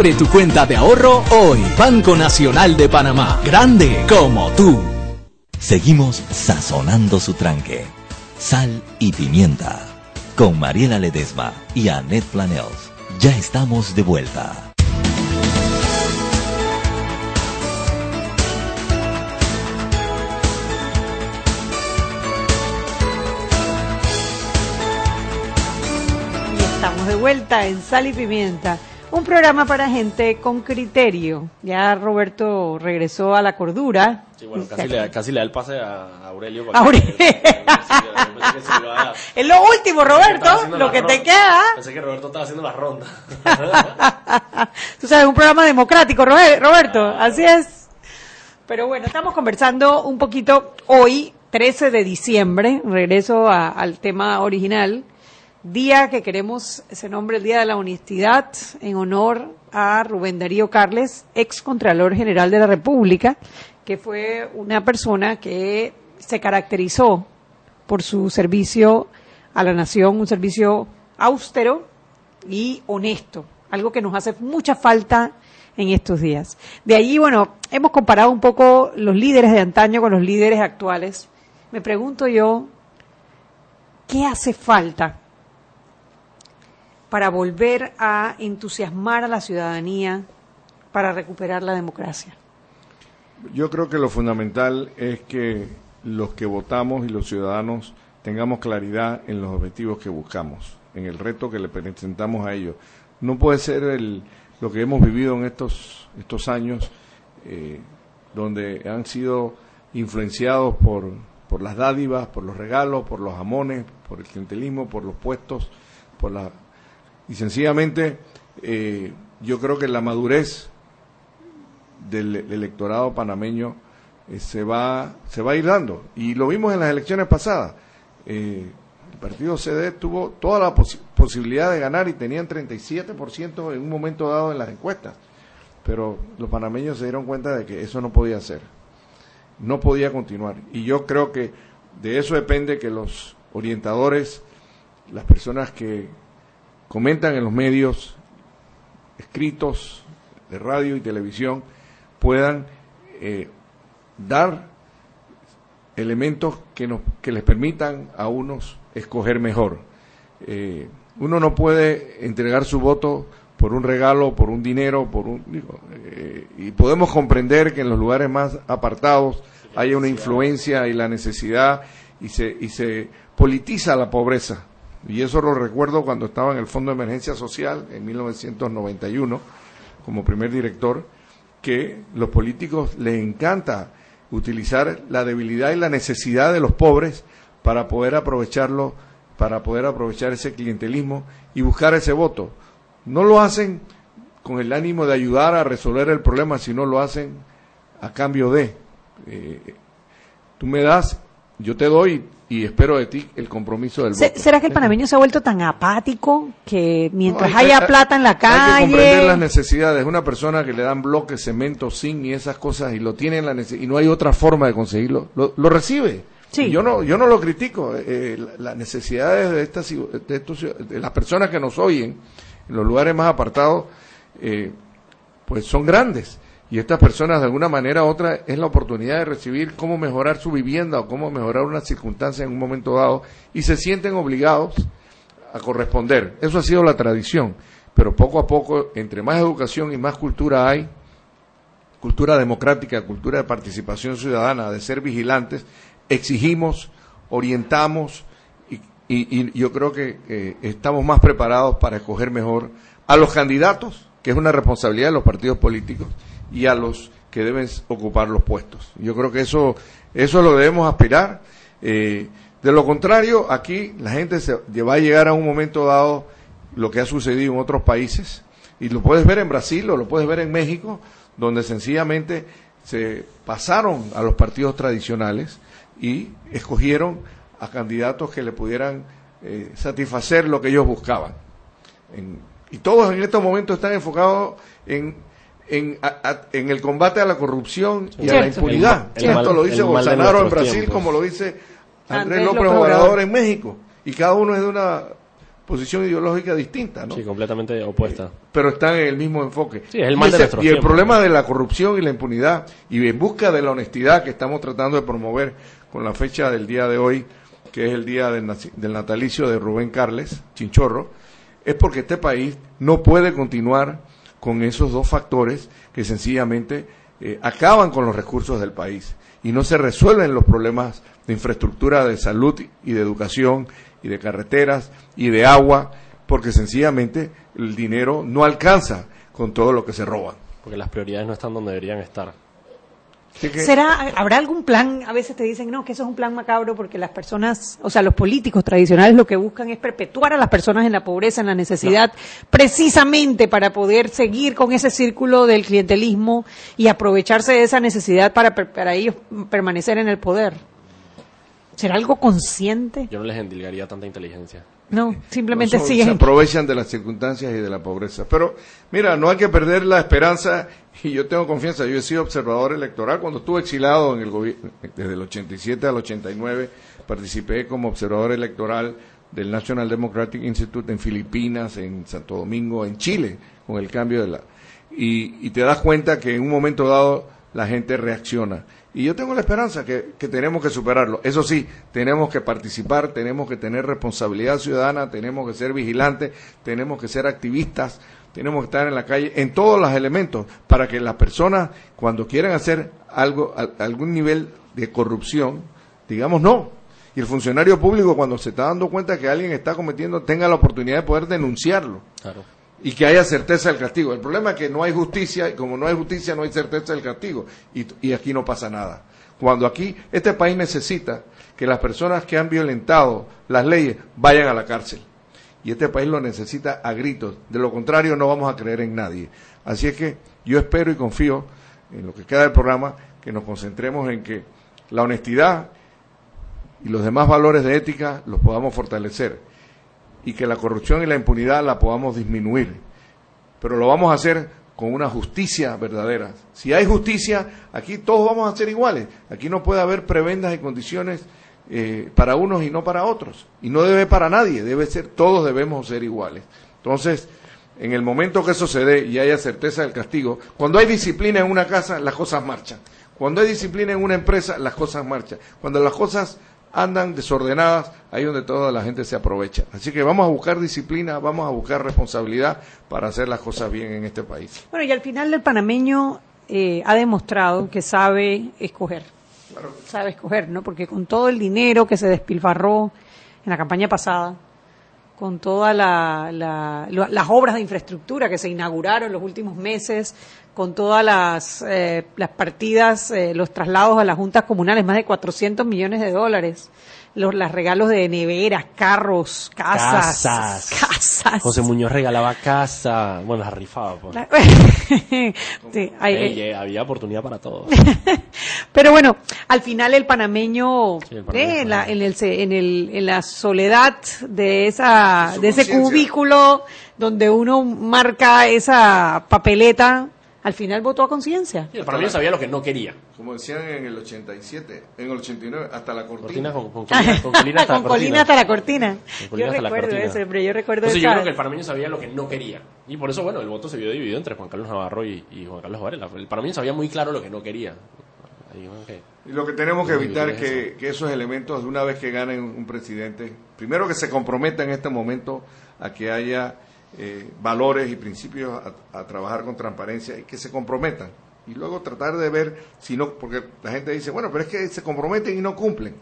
Abre tu cuenta de ahorro hoy. Banco Nacional de Panamá. Grande como tú. Seguimos sazonando su tranque. Sal y pimienta. Con Mariela Ledesma y Annette Planels. Ya estamos de vuelta. Y estamos de vuelta en Sal y Pimienta, un programa para gente con criterio. Ya Roberto regresó a la cordura. Sí, bueno, casi le, da- casi le da el pase a Aurelio. Aurelio. Es lo último, Roberto, lo que te queda. Pensé que Roberto estaba haciendo la ronda. Tú sabes, un programa democrático, Robe- Roberto, así es. Pero bueno, estamos conversando un poquito hoy, 13 de diciembre, regreso a- al tema original, día que queremos, ese nombre, el Día de la Honestidad, en honor a Rubén Darío Carles, ex Contralor General de la República, que fue una persona que se caracterizó por su servicio a la nación, un servicio austero y honesto, algo que nos hace mucha falta en estos días. De allí, bueno, hemos comparado un poco los líderes de antaño con los líderes actuales. Me pregunto yo, ¿qué hace falta para volver a entusiasmar a la ciudadanía para recuperar la democracia? Yo creo que lo fundamental es que los que votamos y los ciudadanos tengamos claridad en los objetivos que buscamos, en el reto que le presentamos a ellos. No puede ser el, lo que hemos vivido en estos, estos años, eh, donde han sido influenciados por, por las dádivas, por los regalos, por los jamones, por el clientelismo, por los puestos, por la y sencillamente eh, yo creo que la madurez del, electorado panameño eh, se va se va a ir dando y lo vimos en las elecciones pasadas. Eh, el partido CD tuvo toda la posi- posibilidad de ganar y tenían 37% en un momento dado en las encuestas. Pero los panameños se dieron cuenta de que eso no podía ser. No podía continuar. Y yo creo que de eso depende que los orientadores las personas que comentan en los medios escritos de radio y televisión puedan eh, dar elementos que, nos, que les permitan a unos escoger mejor. Eh, uno no puede entregar su voto por un regalo, por un dinero, por un digo, eh, y podemos comprender que en los lugares más apartados haya una influencia y la necesidad y se y se politiza la pobreza y eso lo recuerdo cuando estaba en el Fondo de Emergencia Social en 1991 como primer director que los políticos les encanta utilizar la debilidad y la necesidad de los pobres para poder aprovecharlo, para poder aprovechar ese clientelismo y buscar ese voto. No lo hacen con el ánimo de ayudar a resolver el problema, sino lo hacen a cambio de. eh, tú me das, yo te doy y espero de ti el compromiso del voto. ¿Será que el panameño se ha vuelto tan apático que mientras No, hay- haya hay- plata en la Hay que comprender las calle... necesidades. Una persona que le dan bloques, cemento, zinc y esas cosas y lo tiene en la y no hay otra forma de conseguirlo, lo, lo recibe. Sí. Yo no, yo no lo critico. eh, eh, la- las necesidades de estas, de, estos de las personas que nos oyen en los lugares más apartados, eh, pues son grandes. Y estas personas, de alguna manera u otra, es la oportunidad de recibir cómo mejorar su vivienda o cómo mejorar una circunstancia en un momento dado y se sienten obligados a corresponder. Eso ha sido la tradición. Pero poco a poco, entre más educación y más cultura hay, cultura democrática, cultura de participación ciudadana, de ser vigilantes, exigimos, orientamos y yo creo que estamos más preparados para escoger mejor a los candidatos, que es una responsabilidad de los partidos políticos, y a los que deben ocupar los puestos. Yo creo que eso, eso lo debemos aspirar. Eh, de lo contrario, aquí la gente se, va a llegar a un momento dado lo que ha sucedido en otros países, y lo puedes ver en Brasil o lo puedes ver en México, donde sencillamente se pasaron a los partidos tradicionales y escogieron a candidatos que le pudieran eh, satisfacer lo que ellos buscaban. En- y todos en estos momentos están enfocados en, en, a- a- en el combate a la corrupción y a la impunidad. El ma- el Esto mal- lo dice Bolsonaro en Brasil, tiempos. como lo dice Andrés Andrés López López Obrador Obrador. en México. Y cada uno es de una posición ideológica distinta, ¿no? Sí, completamente opuesta. pero están en el mismo enfoque. Sí, es el mal y, de ese- y el problema de la corrupción y la impunidad y en busca de la honestidad que estamos tratando de promover con la fecha del día de hoy, que es el día del, naci- del natalicio de Rubén Carles, Chinchorro, es porque este país no puede continuar con esos dos factores que sencillamente eh, acaban con los recursos del país y no se resuelven los problemas de infraestructura, de salud y de educación y de carreteras y de agua, porque sencillamente el dinero no alcanza con todo lo que se roban. Porque las prioridades no están donde deberían estar. Que- ¿Será, habrá algún plan? A veces te dicen, no, que eso es un plan macabro porque las personas, o sea, los políticos tradicionales lo que buscan es perpetuar a las personas en la pobreza, en la necesidad, precisamente para poder seguir con ese círculo del clientelismo y aprovecharse de esa necesidad para, per- para ellos permanecer en el poder. ¿Será algo consciente? Yo no les endilgaría tanta inteligencia. No, simplemente Son- siguen. se aprovechan de las circunstancias y de la pobreza. Pero mira, no hay que perder la esperanza y yo tengo confianza. Yo he sido observador electoral cuando estuve exilado en el gobierno desde el 87 al 89 participé como observador electoral del National Democratic Institute en Filipinas, en Santo Domingo, en Chile, con el cambio de la y, y te das cuenta que en un momento dado la gente reacciona. Y yo tengo la esperanza que, que tenemos que superarlo. Eso sí, tenemos que participar, tenemos que tener responsabilidad ciudadana, tenemos que ser vigilantes, tenemos que ser activistas, tenemos que estar en la calle en todos los elementos para que las personas cuando quieran hacer algo, al- algún nivel de corrupción, digamos no. Y el funcionario público cuando se está dando cuenta que alguien está cometiendo tenga la oportunidad de poder denunciarlo Claro. y que haya certeza del castigo. El problema es que no hay justicia y como no hay justicia no hay certeza del castigo y, y aquí no pasa nada. Cuando aquí este país necesita que las personas que han violentado las leyes vayan a la cárcel y este país lo necesita a gritos. De lo contrario no vamos a creer en nadie. Así es que yo espero y confío en lo que queda del programa que nos concentremos en que la honestidad y los demás valores de ética los podamos fortalecer y que la corrupción y la impunidad la podamos disminuir. Pero lo vamos a hacer con una justicia verdadera. Si hay justicia, aquí todos vamos a ser iguales. Aquí no puede haber prebendas y condiciones eh, para unos y no para otros. Y no debe para nadie, debe ser, todos debemos ser iguales. Entonces, en el momento que eso se dé y haya certeza del castigo, cuando hay disciplina en una casa, las cosas marchan. Cuando hay disciplina en una empresa, las cosas marchan. Cuando las cosas andan desordenadas, ahí donde toda la gente se aprovecha. Así que vamos a buscar disciplina, vamos a buscar responsabilidad para hacer las cosas bien en este país. Bueno, y al final el panameño eh, ha demostrado que sabe escoger. Sabe escoger, ¿no? Porque con todo el dinero que se despilfarró en la campaña pasada, con todas la, las obras de infraestructura que se inauguraron en los últimos meses, con todas las, eh, las partidas, eh, los traslados a las juntas comunales, más de 400 millones de dólares, los, los regalos de neveras, carros, casas, Casas. casas. José Muñoz regalaba casa. Bueno, las rifaba. Pues. La- Sí, hay- Ey, eh, había oportunidad para todos. Pero bueno, al final el panameño, Sí, el panameño eh, en, la, en, el, en, el, en la soledad de, esa, Su de ese cubículo donde uno marca esa papeleta, al final votó a conciencia. Sí, el panameño sabía lo que no quería. Como decían en el 87, en el 89, hasta la Cortina cortina. con, con colina, con colina hasta Con la colina cortina. hasta la cortina. Con colina Yo hasta la recuerdo cortina. eso, pero yo recuerdo Entonces yo creo que el panameño sabía lo que no quería. Y por eso, bueno, el voto se vio dividido entre Juan Carlos Navarro y, y Juan Carlos Varela. El panameño sabía muy claro lo que no quería. Ahí. Y lo que tenemos que evitar es que, que esos elementos, de una vez que ganen un presidente, primero que se comprometa en este momento a que haya eh, valores y principios a, a trabajar con transparencia y que se comprometan. Y luego tratar de ver si no, porque la gente dice, bueno, pero es que se comprometen y no cumplen.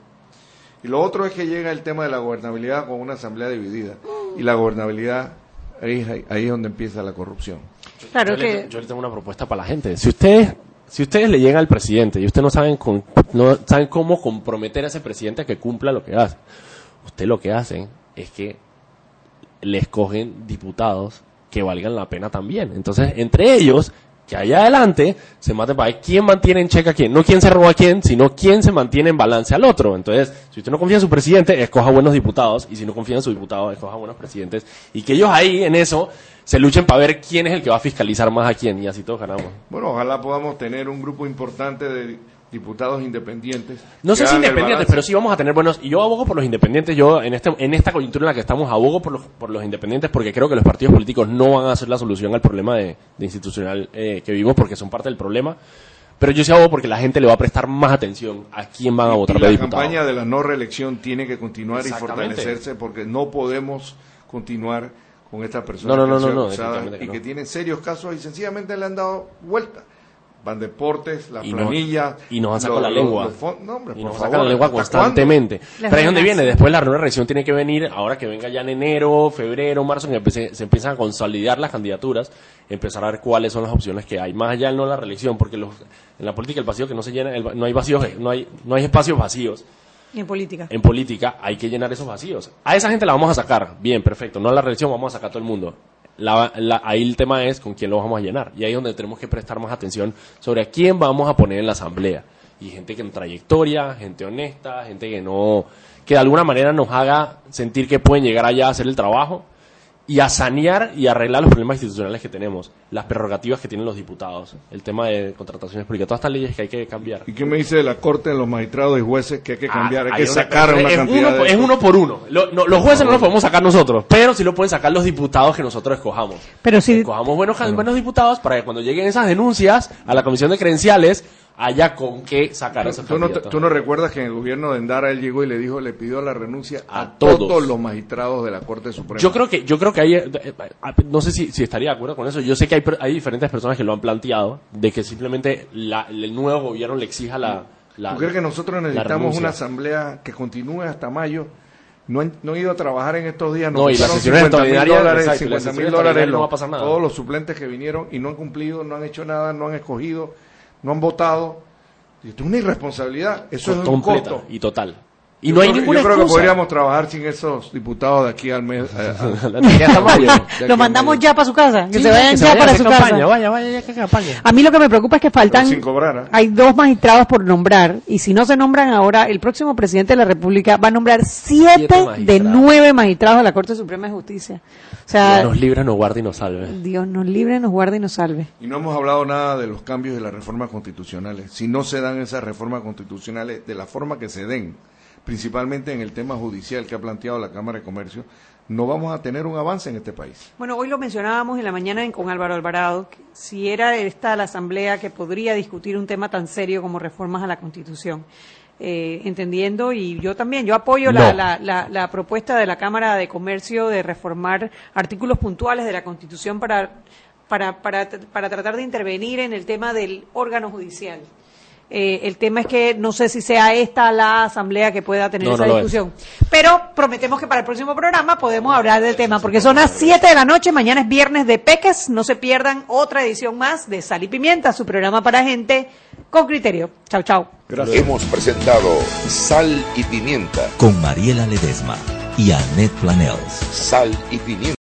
Y lo otro es que llega el tema de la gobernabilidad con una asamblea dividida. Y la gobernabilidad, ahí, ahí- es donde empieza la corrupción. Claro yo, le, que yo le tengo una propuesta para la gente. Si ustedes, si ustedes le llegan al presidente y ustedes no saben, con- no saben cómo comprometer a ese presidente a que cumpla lo que hace, usted lo que hacen es que le escogen diputados que valgan la pena también. Entonces, entre ellos, que allá adelante se mate para ver quién mantiene en cheque a quién. No quién se roba a quién, sino quién se mantiene en balance al otro. Entonces, si usted no confía en su presidente, escoja buenos diputados. Y si no confía en su diputado, escoja buenos presidentes. Y que ellos ahí, en eso, se luchen para ver quién es el que va a fiscalizar más a quién. Y así todos ganamos. Bueno, ojalá podamos tener un grupo importante de diputados independientes. No sé si independientes, pero sí vamos a tener buenos. Y yo abogo por los independientes. Yo, en, este, en esta coyuntura en la que estamos, abogo por los, por los independientes porque creo que los partidos políticos no van a ser la solución al problema de, de institucional eh, que vivimos porque son parte del problema. Pero yo sí abogo porque la gente le va a prestar más atención a quién van a votar y la diputado. campaña de la no reelección tiene que continuar y fortalecerse porque no podemos continuar con estas personas No, no, que no, han sido no, no, acusadas definitivamente que y no. que tienen serios casos y sencillamente le han dado vuelta. Van deportes, las Y no- y nos han sacado la lengua. los- los fon- no, hombre, y por nos favor, sacan la lengua ¿hasta constantemente. cuándo? Pero ahí es donde viene. Después la nueva reelección tiene que venir, ahora que venga ya en enero, febrero, marzo, que empiece- se empiezan a consolidar las candidaturas, empezar a ver cuáles son las opciones que hay. Más allá no la reelección, porque los, en la política el vacío que no se llena, el no hay vacíos, no hay, no hay espacios vacíos. en política. En política hay que llenar esos vacíos. A esa gente la vamos a sacar. Bien, perfecto. No a la reelección, vamos a sacar a todo el mundo. La- la- ahí el tema es con quién lo vamos a llenar. Y ahí es donde tenemos que prestar más atención sobre a quién vamos a poner en la asamblea. Y gente que en trayectoria, gente honesta, gente que no, que de alguna manera nos haga sentir que pueden llegar allá a hacer el trabajo y a sanear y arreglar los problemas institucionales que tenemos, las prerrogativas que tienen los diputados, el tema de contrataciones públicas, todas estas leyes que hay que cambiar. ¿Y qué me dice de la Corte de los magistrados y jueces que hay que cambiar? hay Ah, que sacar una es cantidad uno, de... es uno por uno. Lo- no, los jueces no los podemos sacar nosotros, pero sí lo pueden sacar los diputados que nosotros escojamos. Pero sí, Escojamos buenos, buenos diputados para que cuando lleguen esas denuncias a la comisión de credenciales haya con qué sacar a esos ¿Tú no, tú no recuerdas que en el gobierno de Endara él llegó y le dijo, le pidió la renuncia a, todos. todos. los magistrados de la Corte Suprema? Yo creo que, yo creo que hay, eh, eh, no sé si, si estaría de acuerdo con eso. Yo sé que hay, hay diferentes personas que lo han planteado, de que simplemente la- el nuevo gobierno le exija la. la ¿Tú crees que nosotros necesitamos una asamblea que continúe hasta mayo? No han, no han ido a trabajar en estos días. No, y las sesiones 50 mil dólares, exacto, y las 50 mil sesiones dólares no va a pasar nada. Todos los suplentes que vinieron y no han cumplido, no han hecho nada, no han escogido, no han votado. Y es una irresponsabilidad. Eso es un costo. y total. Y Yo no hay creo ninguna Yo creo que podríamos trabajar sin esos diputados de aquí al mes. a- a- De aquí hasta mayo. de aquí lo al mandamos mayo. ya para su casa, que Sí, se vayan que se ya para su campaña, casa. Vaya, vaya, ya que campaña. A mí lo que me preocupa es que faltan, sin cobrar, ¿eh? hay dos magistrados por nombrar, y si no se nombran ahora, el próximo presidente de la República va a nombrar siete, Siete de nueve magistrados de la Corte Suprema de Justicia. O sea, Dios nos libre, nos guarde y nos salve. Dios nos libre, nos guarde y nos salve. Y no hemos hablado nada de los cambios de las reformas constitucionales. Si no se dan esas reformas constitucionales de la forma que se den, principalmente en el tema judicial que ha planteado la Cámara de Comercio, no vamos a tener un avance en este país. Bueno, hoy lo mencionábamos en la mañana en- con Álvaro Alvarado, que si era esta la asamblea que podría discutir un tema tan serio como reformas a la Constitución. Eh, entendiendo, y yo también, yo apoyo la, No. la, la, la propuesta de la Cámara de Comercio de reformar artículos puntuales de la Constitución para, para, para, para tratar de intervenir en el tema del órgano judicial. Eh, el tema es que no sé si sea esta la asamblea que pueda tener No, esa no lo es. discusión. Pero prometemos que para el próximo programa podemos hablar del tema, porque son las 7 de la noche, mañana es viernes de Peques, no se pierdan otra edición más de Sal y Pimienta, su programa para gente con criterio. Chau, chau. Hemos presentado Sal y Pimienta. Con Mariela Ledesma y Annette Planels. Sal y Pimienta.